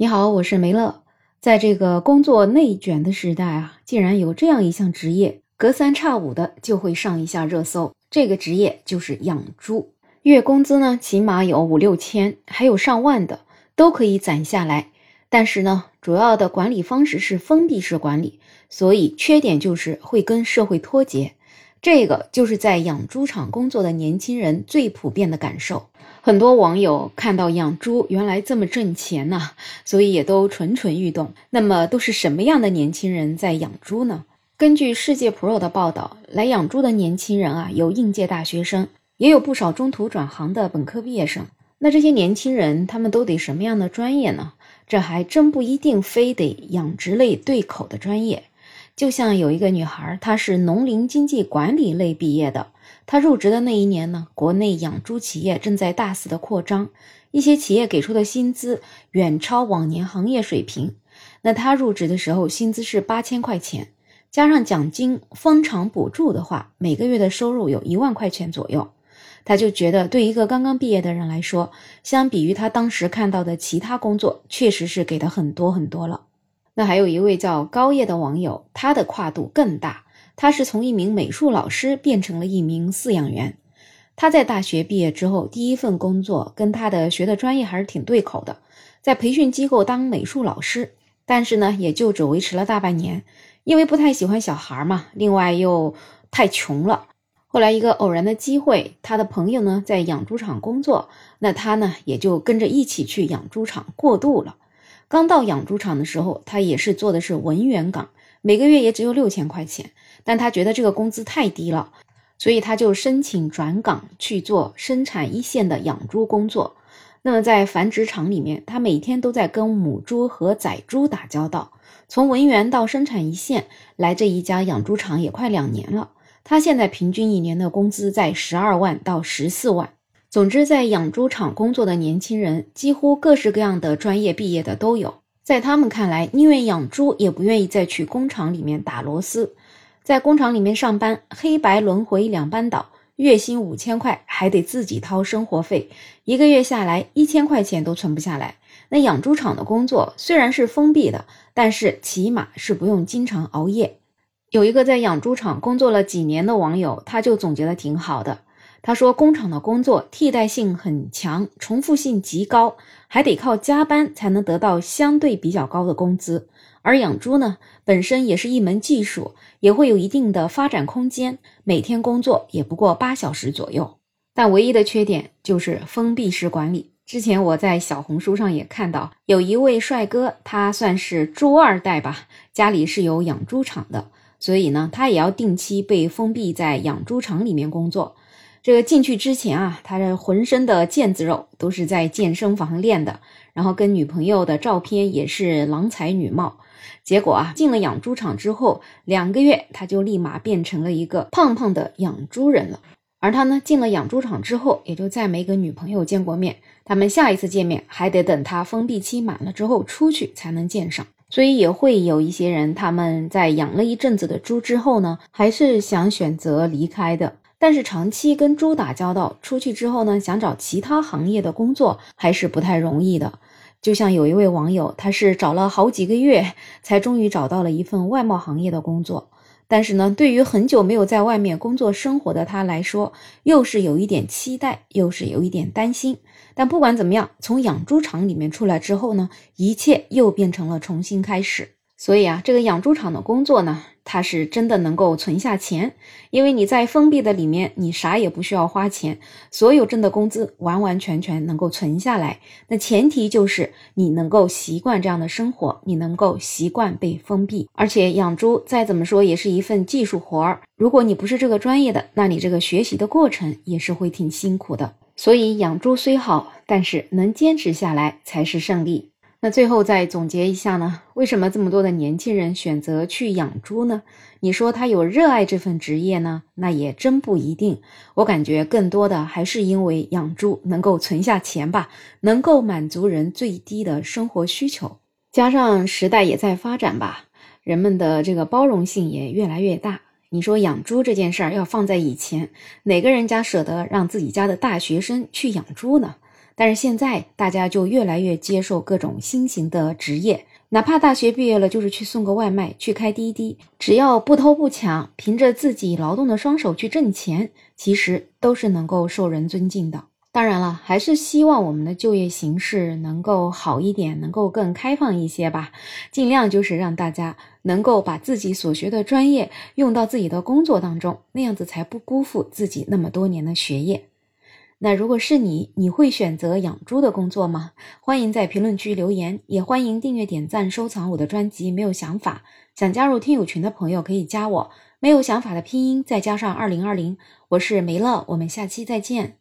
你好，我是梅乐。在这个工作内卷的时代啊，竟然有这样一项职业，隔三差五的就会上一下热搜。这个职业就是养猪，月工资呢起码有五六千，还有上万的都可以攒下来。但是呢，主要的管理方式是封闭式管理，所以缺点就是会跟社会脱节。这个就是在养猪场工作的年轻人最普遍的感受。很多网友看到养猪原来这么挣钱呢，所以也都蠢蠢欲动。那么都是什么样的年轻人在养猪呢？根据世界 Pro 的报道，来养猪的年轻人啊，有应届大学生，也有不少中途转行的本科毕业生。那这些年轻人他们都得什么样的专业呢？这还真不一定非得养殖类对口的专业。就像有一个女孩，她是农林经济管理类毕业的。她入职的那一年呢，国内养猪企业正在大肆的扩张，一些企业给出的薪资远超往年行业水平。那她入职的时候，薪资是八千块钱，加上奖金、封场补助的话，每个月的收入有一万块钱左右。她就觉得，对一个刚刚毕业的人来说，相比于她当时看到的其他工作，确实是给的很多很多了。那还有一位叫高叶的网友，他的跨度更大，他是从一名美术老师变成了一名饲养员。他在大学毕业之后，第一份工作跟他的学的专业还是挺对口的，在培训机构当美术老师，但是呢，也就只维持了大半年，因为不太喜欢小孩嘛，另外又太穷了。后来一个偶然的机会，他的朋友呢在养猪场工作，那他呢也就跟着一起去养猪场过渡了。刚到养猪场的时候，他也是做的是文员岗，每个月也只有六千块钱。但他觉得这个工资太低了，所以他就申请转岗去做生产一线的养猪工作。那么在繁殖场里面，他每天都在跟母猪和仔猪打交道。从文员到生产一线，来这一家养猪场也快两年了。他现在平均一年的工资在十二万到十四万。总之，在养猪场工作的年轻人，几乎各式各样的专业毕业的都有。在他们看来，宁愿养猪，也不愿意再去工厂里面打螺丝。在工厂里面上班，黑白轮回两班倒，月薪五千块，还得自己掏生活费，一个月下来一千块钱都存不下来。那养猪场的工作虽然是封闭的，但是起码是不用经常熬夜。有一个在养猪场工作了几年的网友，他就总结的挺好的。他说：“工厂的工作替代性很强，重复性极高，还得靠加班才能得到相对比较高的工资。而养猪呢，本身也是一门技术，也会有一定的发展空间。每天工作也不过八小时左右，但唯一的缺点就是封闭式管理。之前我在小红书上也看到有一位帅哥，他算是猪二代吧，家里是有养猪场的，所以呢，他也要定期被封闭在养猪场里面工作。”这个进去之前啊，他这浑身的腱子肉都是在健身房练的，然后跟女朋友的照片也是郎才女貌。结果啊，进了养猪场之后，两个月他就立马变成了一个胖胖的养猪人了。而他呢，进了养猪场之后，也就再没跟女朋友见过面。他们下一次见面还得等他封闭期满了之后出去才能见上。所以也会有一些人，他们在养了一阵子的猪之后呢，还是想选择离开的。但是长期跟猪打交道，出去之后呢，想找其他行业的工作还是不太容易的。就像有一位网友，他是找了好几个月，才终于找到了一份外贸行业的工作。但是呢，对于很久没有在外面工作生活的他来说，又是有一点期待，又是有一点担心。但不管怎么样，从养猪场里面出来之后呢，一切又变成了重新开始。所以啊，这个养猪场的工作呢，它是真的能够存下钱，因为你在封闭的里面，你啥也不需要花钱，所有挣的工资完完全全能够存下来。那前提就是你能够习惯这样的生活，你能够习惯被封闭。而且养猪再怎么说也是一份技术活儿，如果你不是这个专业的，那你这个学习的过程也是会挺辛苦的。所以养猪虽好，但是能坚持下来才是胜利。那最后再总结一下呢？为什么这么多的年轻人选择去养猪呢？你说他有热爱这份职业呢？那也真不一定。我感觉更多的还是因为养猪能够存下钱吧，能够满足人最低的生活需求，加上时代也在发展吧，人们的这个包容性也越来越大。你说养猪这件事儿要放在以前，哪个人家舍得让自己家的大学生去养猪呢？但是现在大家就越来越接受各种新型的职业，哪怕大学毕业了，就是去送个外卖、去开滴滴，只要不偷不抢，凭着自己劳动的双手去挣钱，其实都是能够受人尊敬的。当然了，还是希望我们的就业形势能够好一点，能够更开放一些吧。尽量就是让大家能够把自己所学的专业用到自己的工作当中，那样子才不辜负自己那么多年的学业。那如果是你，你会选择养猪的工作吗？欢迎在评论区留言，也欢迎订阅、点赞、收藏我的专辑。没有想法，想加入听友群的朋友可以加我。没有想法的拼音再加上二零二零，我是梅乐，我们下期再见。